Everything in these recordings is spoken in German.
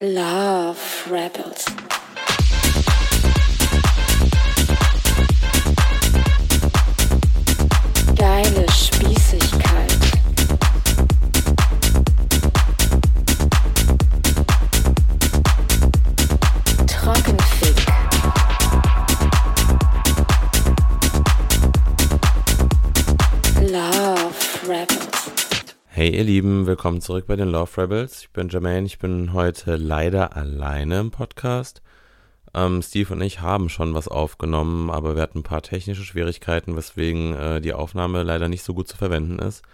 Love Rebels. Geile Spießigkeit. Trockenfick. Love Rebels. Hey ihr Lieben, willkommen zurück bei den Love Rebels. Ich bin Jermaine, ich bin heute leider alleine im Podcast. Ähm, Steve und ich haben schon was aufgenommen, aber wir hatten ein paar technische Schwierigkeiten, weswegen äh, die Aufnahme leider nicht so gut zu verwenden ist.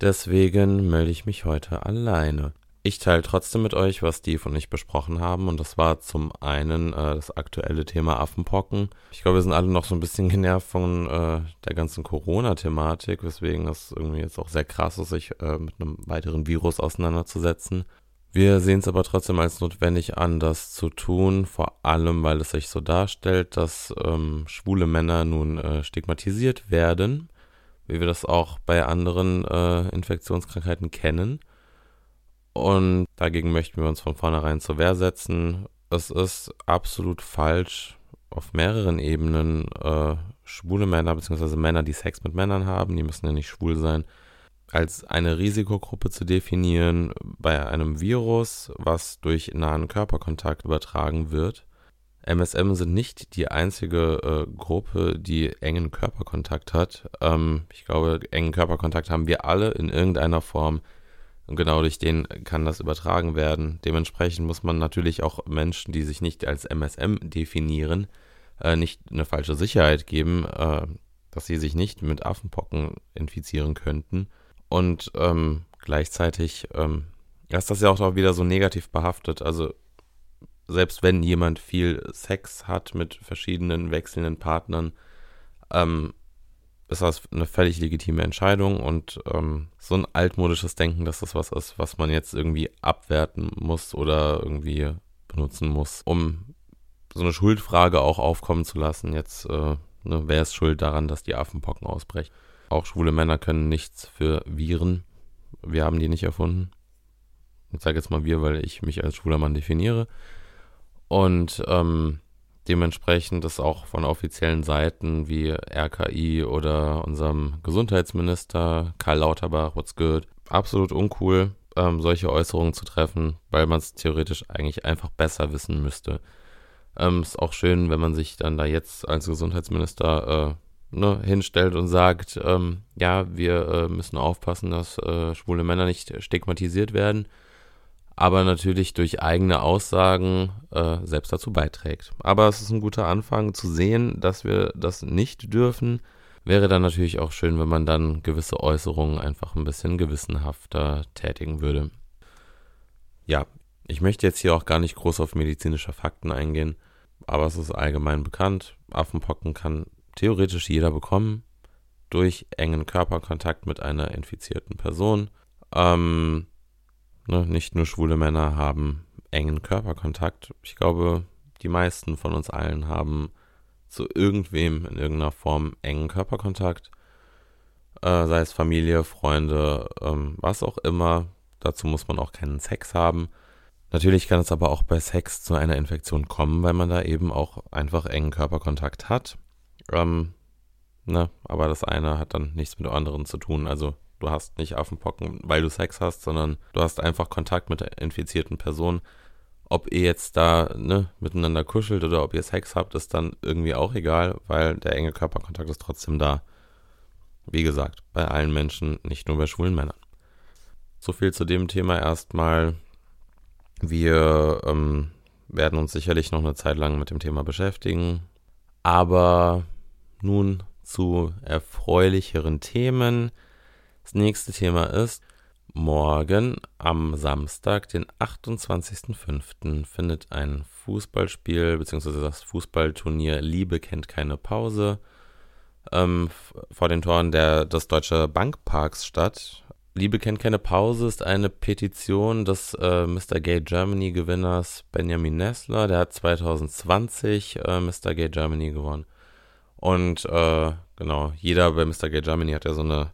Deswegen melde ich mich heute alleine. Ich teile trotzdem mit euch, was Steve und ich besprochen haben. Und das war zum einen äh, das aktuelle Thema Affenpocken. Ich glaube, wir sind alle noch so ein bisschen genervt von äh, der ganzen Corona-Thematik, weswegen es irgendwie jetzt auch sehr krass ist, sich äh, mit einem weiteren Virus auseinanderzusetzen. Wir sehen es aber trotzdem als notwendig an, das zu tun, vor allem weil es sich so darstellt, dass ähm, schwule Männer nun äh, stigmatisiert werden, wie wir das auch bei anderen äh, Infektionskrankheiten kennen. Und dagegen möchten wir uns von vornherein zur Wehr setzen. Es ist absolut falsch, auf mehreren Ebenen äh, schwule Männer bzw. Männer, die Sex mit Männern haben, die müssen ja nicht schwul sein, als eine Risikogruppe zu definieren bei einem Virus, was durch nahen Körperkontakt übertragen wird. MSM sind nicht die einzige äh, Gruppe, die engen Körperkontakt hat. Ähm, ich glaube, engen Körperkontakt haben wir alle in irgendeiner Form und genau durch den kann das übertragen werden. Dementsprechend muss man natürlich auch Menschen, die sich nicht als MSM definieren, äh, nicht eine falsche Sicherheit geben, äh, dass sie sich nicht mit Affenpocken infizieren könnten. Und ähm, gleichzeitig ähm, ist das ja auch wieder so negativ behaftet. Also selbst wenn jemand viel Sex hat mit verschiedenen wechselnden Partnern, ähm, ist das eine völlig legitime Entscheidung und ähm, so ein altmodisches Denken, dass das was ist, was man jetzt irgendwie abwerten muss oder irgendwie benutzen muss, um so eine Schuldfrage auch aufkommen zu lassen. Jetzt, äh, ne, wer ist schuld daran, dass die Affenpocken ausbrechen? Auch schwule Männer können nichts für Viren. Wir haben die nicht erfunden. Ich sage jetzt mal wir, weil ich mich als schwuler Mann definiere. Und ähm, Dementsprechend ist auch von offiziellen Seiten wie RKI oder unserem Gesundheitsminister Karl Lauterbach, what's good, absolut uncool, ähm, solche Äußerungen zu treffen, weil man es theoretisch eigentlich einfach besser wissen müsste. Ähm, ist auch schön, wenn man sich dann da jetzt als Gesundheitsminister äh, ne, hinstellt und sagt, ähm, ja, wir äh, müssen aufpassen, dass äh, schwule Männer nicht stigmatisiert werden aber natürlich durch eigene Aussagen äh, selbst dazu beiträgt. Aber es ist ein guter Anfang zu sehen, dass wir das nicht dürfen. Wäre dann natürlich auch schön, wenn man dann gewisse Äußerungen einfach ein bisschen gewissenhafter tätigen würde. Ja, ich möchte jetzt hier auch gar nicht groß auf medizinische Fakten eingehen, aber es ist allgemein bekannt, Affenpocken kann theoretisch jeder bekommen durch engen Körperkontakt mit einer infizierten Person. Ähm, Ne? Nicht nur schwule Männer haben engen Körperkontakt. Ich glaube, die meisten von uns allen haben zu irgendwem in irgendeiner Form engen Körperkontakt. Äh, sei es Familie, Freunde, ähm, was auch immer. Dazu muss man auch keinen Sex haben. Natürlich kann es aber auch bei Sex zu einer Infektion kommen, weil man da eben auch einfach engen Körperkontakt hat. Ähm, ne? Aber das eine hat dann nichts mit dem anderen zu tun. Also du hast nicht Affenpocken, weil du Sex hast, sondern du hast einfach Kontakt mit der infizierten Person. Ob ihr jetzt da ne, miteinander kuschelt oder ob ihr Sex habt, ist dann irgendwie auch egal, weil der enge Körperkontakt ist trotzdem da. Wie gesagt, bei allen Menschen, nicht nur bei schwulen Männern. So viel zu dem Thema erstmal. Wir ähm, werden uns sicherlich noch eine Zeit lang mit dem Thema beschäftigen. Aber nun zu erfreulicheren Themen. Das nächste Thema ist, morgen am Samstag, den 28.05., findet ein Fußballspiel bzw. das Fußballturnier Liebe kennt keine Pause ähm, vor den Toren der, des Deutsche Bankparks statt. Liebe kennt keine Pause ist eine Petition des äh, Mr. Gay Germany Gewinners Benjamin Nessler. Der hat 2020 äh, Mr. Gay Germany gewonnen. Und äh, genau, jeder bei Mr. Gay Germany hat ja so eine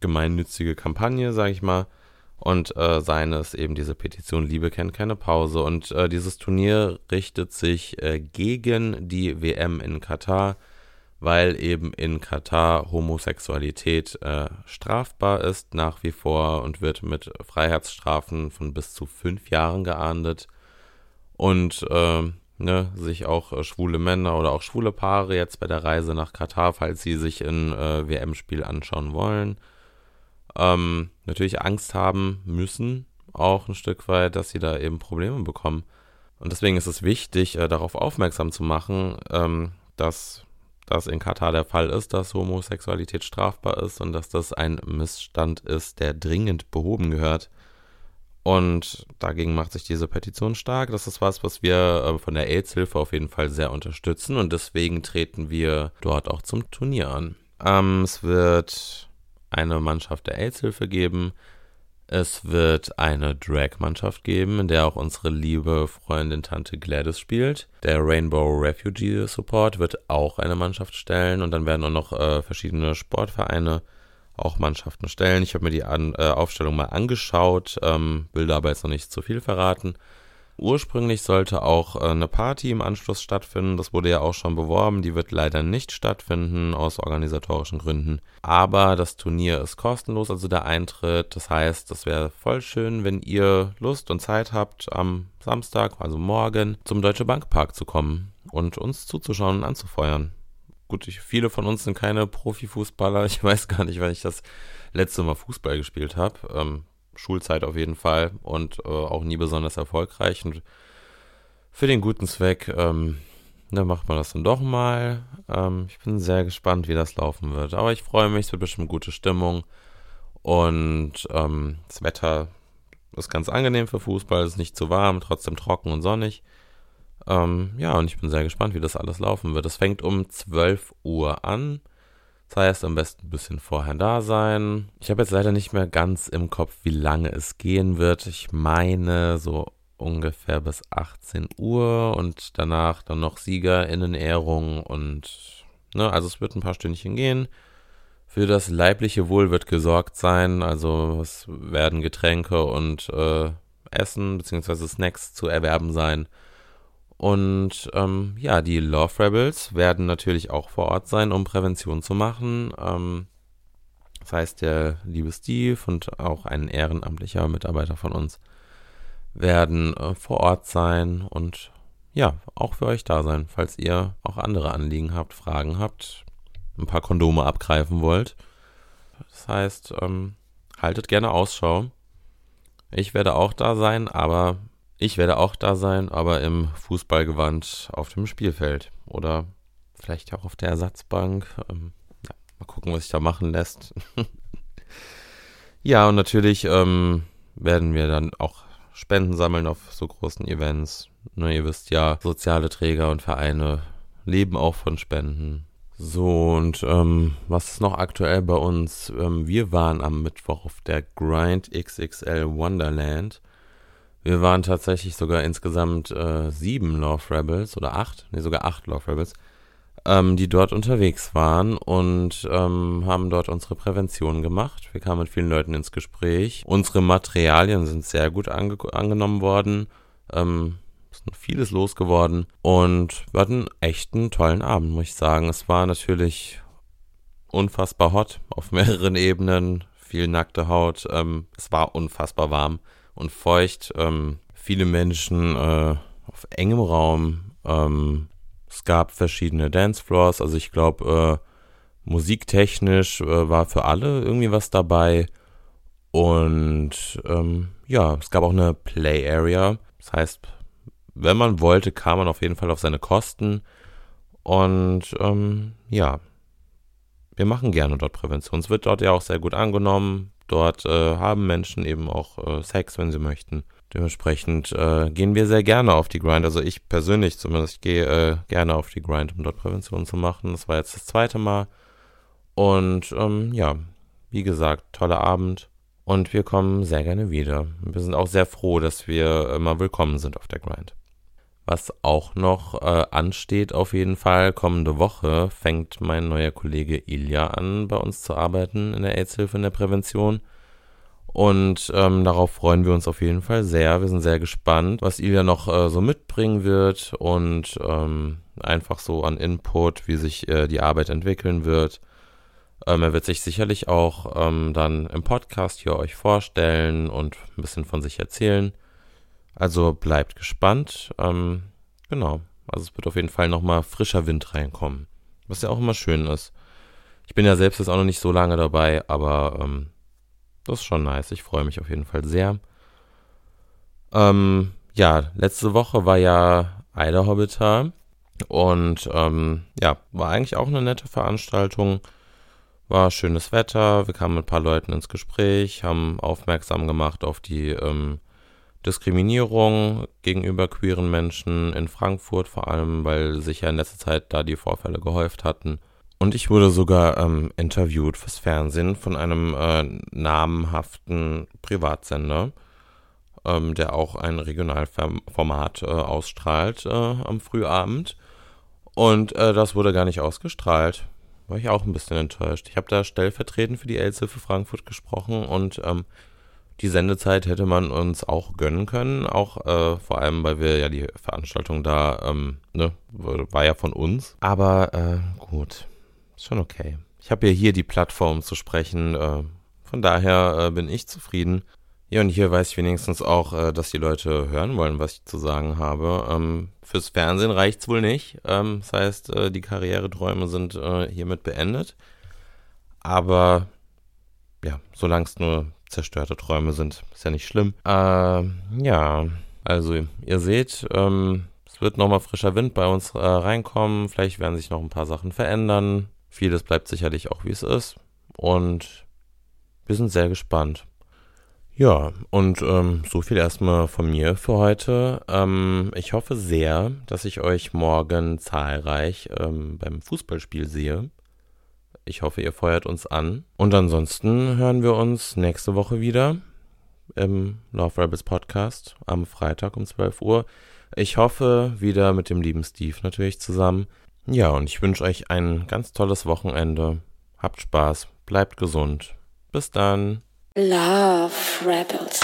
gemeinnützige Kampagne, sage ich mal. Und äh, seine ist eben diese Petition Liebe kennt keine Pause. Und äh, dieses Turnier richtet sich äh, gegen die WM in Katar, weil eben in Katar Homosexualität äh, strafbar ist nach wie vor und wird mit Freiheitsstrafen von bis zu fünf Jahren geahndet. Und äh, ne, sich auch äh, schwule Männer oder auch schwule Paare jetzt bei der Reise nach Katar, falls sie sich ein äh, WM-Spiel anschauen wollen, ähm, natürlich Angst haben müssen, auch ein Stück weit, dass sie da eben Probleme bekommen. Und deswegen ist es wichtig, äh, darauf aufmerksam zu machen, ähm, dass das in Katar der Fall ist, dass Homosexualität strafbar ist und dass das ein Missstand ist, der dringend behoben gehört. Und dagegen macht sich diese Petition stark. Das ist was, was wir äh, von der AIDS-Hilfe auf jeden Fall sehr unterstützen und deswegen treten wir dort auch zum Turnier an. Ähm, es wird eine Mannschaft der AIDS-Hilfe geben. Es wird eine Drag-Mannschaft geben, in der auch unsere liebe Freundin Tante Gladys spielt. Der Rainbow Refugee Support wird auch eine Mannschaft stellen und dann werden auch noch äh, verschiedene Sportvereine auch Mannschaften stellen. Ich habe mir die An äh, Aufstellung mal angeschaut, ähm, will dabei jetzt noch nicht zu viel verraten. Ursprünglich sollte auch äh, eine Party im Anschluss stattfinden. Das wurde ja auch schon beworben. Die wird leider nicht stattfinden aus organisatorischen Gründen. Aber das Turnier ist kostenlos, also der Eintritt. Das heißt, es wäre voll schön, wenn ihr Lust und Zeit habt, am Samstag, also morgen, zum Deutsche Bank Park zu kommen und uns zuzuschauen und anzufeuern gut, ich, viele von uns sind keine Profifußballer. Ich weiß gar nicht, wann ich das letzte Mal Fußball gespielt habe. Ähm, Schulzeit auf jeden Fall und äh, auch nie besonders erfolgreich. Und für den guten Zweck, ähm, da macht man das dann doch mal. Ähm, ich bin sehr gespannt, wie das laufen wird. Aber ich freue mich, es wird bestimmt gute Stimmung. Und ähm, das Wetter ist ganz angenehm für Fußball, es ist nicht zu warm, trotzdem trocken und sonnig. Ähm, ja, und ich bin sehr gespannt, wie das alles laufen wird. Es fängt um 12 Uhr an. Das heißt, am besten ein bisschen vorher da sein. Ich habe jetzt leider nicht mehr ganz im Kopf, wie lange es gehen wird. Ich meine so ungefähr bis 18 Uhr und danach dann noch SiegerInnen-Ehrung und, ne, also es wird ein paar Stündchen gehen. Für das leibliche Wohl wird gesorgt sein, also es werden Getränke und äh, Essen bzw. Snacks zu erwerben sein. Und ähm, ja, die Love Rebels werden natürlich auch vor Ort sein, um Prävention zu machen. Ähm, das heißt, der liebe Steve und auch ein ehrenamtlicher Mitarbeiter von uns werden äh, vor Ort sein und ja, auch für euch da sein, falls ihr auch andere Anliegen habt, Fragen habt, ein paar Kondome abgreifen wollt. Das heißt, ähm, haltet gerne Ausschau. Ich werde auch da sein, aber ich werde auch da sein, aber im Fußballgewand auf dem Spielfeld oder vielleicht auch auf der Ersatzbank. Ähm, ja, mal gucken, was sich da machen lässt. ja, und natürlich ähm, werden wir dann auch Spenden sammeln auf so großen Events. Ne, ihr wisst ja, soziale Träger und Vereine leben auch von Spenden. So, und ähm, was ist noch aktuell bei uns? Ähm, wir waren am Mittwoch auf der Grind XXL Wonderland. Wir waren tatsächlich sogar insgesamt äh, sieben Love Rebels oder acht, nee, sogar acht Love Rebels, ähm, die dort unterwegs waren und ähm, haben dort unsere Prävention gemacht. Wir kamen mit vielen Leuten ins Gespräch. Unsere Materialien sind sehr gut ange angenommen worden. Ähm, ist vieles losgeworden und wir hatten echt einen tollen Abend, muss ich sagen. Es war natürlich unfassbar hot auf mehreren Ebenen, viel nackte Haut. Ähm, es war unfassbar warm und feucht. Ähm, viele Menschen äh, auf engem Raum. Ähm, es gab verschiedene Dancefloors. Also ich glaube, äh, musiktechnisch äh, war für alle irgendwie was dabei. Und ähm, ja, es gab auch eine Play Area. Das heißt, wenn man wollte, kam man auf jeden Fall auf seine Kosten. Und ähm, ja, wir machen gerne dort Prävention. Es wird dort ja auch sehr gut angenommen. Dort äh, haben Menschen eben auch äh, Sex, wenn sie möchten. Dementsprechend äh, gehen wir sehr gerne auf die Grind. Also ich persönlich zumindest, ich gehe äh, gerne auf die Grind, um dort Prävention zu machen. Das war jetzt das zweite Mal. Und ähm, ja, wie gesagt, toller Abend. Und wir kommen sehr gerne wieder. Wir sind auch sehr froh, dass wir immer willkommen sind auf der Grind. Was auch noch äh, ansteht auf jeden Fall, kommende Woche fängt mein neuer Kollege Ilja an, bei uns zu arbeiten in der AIDS-Hilfe in der Prävention. Und ähm, darauf freuen wir uns auf jeden Fall sehr. Wir sind sehr gespannt, was Ilja noch äh, so mitbringen wird und ähm, einfach so an Input, wie sich äh, die Arbeit entwickeln wird. Ähm, er wird sich sicherlich auch ähm, dann im Podcast hier euch vorstellen und ein bisschen von sich erzählen. Also bleibt gespannt. Ähm, genau. Also es wird auf jeden Fall nochmal frischer Wind reinkommen. Was ja auch immer schön ist. Ich bin ja selbst jetzt auch noch nicht so lange dabei, aber ähm, das ist schon nice. Ich freue mich auf jeden Fall sehr. Ähm, ja, letzte Woche war ja Eider Hobbiter. Und ähm, ja, war eigentlich auch eine nette Veranstaltung. War schönes Wetter, wir kamen mit ein paar Leuten ins Gespräch, haben aufmerksam gemacht auf die ähm, Diskriminierung gegenüber queeren Menschen in Frankfurt, vor allem weil sich ja in letzter Zeit da die Vorfälle gehäuft hatten. Und ich wurde sogar ähm, interviewt fürs Fernsehen von einem äh, namhaften Privatsender, ähm, der auch ein Regionalformat äh, ausstrahlt äh, am Frühabend. Und äh, das wurde gar nicht ausgestrahlt. War ich auch ein bisschen enttäuscht. Ich habe da stellvertretend für die Elzhilfe Frankfurt gesprochen und ähm, die Sendezeit hätte man uns auch gönnen können, auch äh, vor allem, weil wir ja die Veranstaltung da, ähm, ne, war ja von uns. Aber äh, gut, ist schon okay. Ich habe ja hier die Plattform zu sprechen, äh, von daher äh, bin ich zufrieden. Ja, und hier weiß ich wenigstens auch, äh, dass die Leute hören wollen, was ich zu sagen habe. Ähm, fürs Fernsehen reicht's wohl nicht. Ähm, das heißt, äh, die Karriereträume sind hiermit beendet. Aber ja, solange es nur zerstörte Träume sind, ist ja nicht schlimm. Äh, ja, also ihr seht, ähm, es wird nochmal frischer Wind bei uns äh, reinkommen. Vielleicht werden sich noch ein paar Sachen verändern. Vieles bleibt sicherlich auch, wie es ist. Und wir sind sehr gespannt. Ja, und ähm, so viel erstmal von mir für heute. Ähm, ich hoffe sehr, dass ich euch morgen zahlreich ähm, beim Fußballspiel sehe. Ich hoffe, ihr feuert uns an. Und ansonsten hören wir uns nächste Woche wieder im Love Rebels Podcast am Freitag um 12 Uhr. Ich hoffe, wieder mit dem lieben Steve natürlich zusammen. Ja, und ich wünsche euch ein ganz tolles Wochenende. Habt Spaß, bleibt gesund. Bis dann. Love Rebels.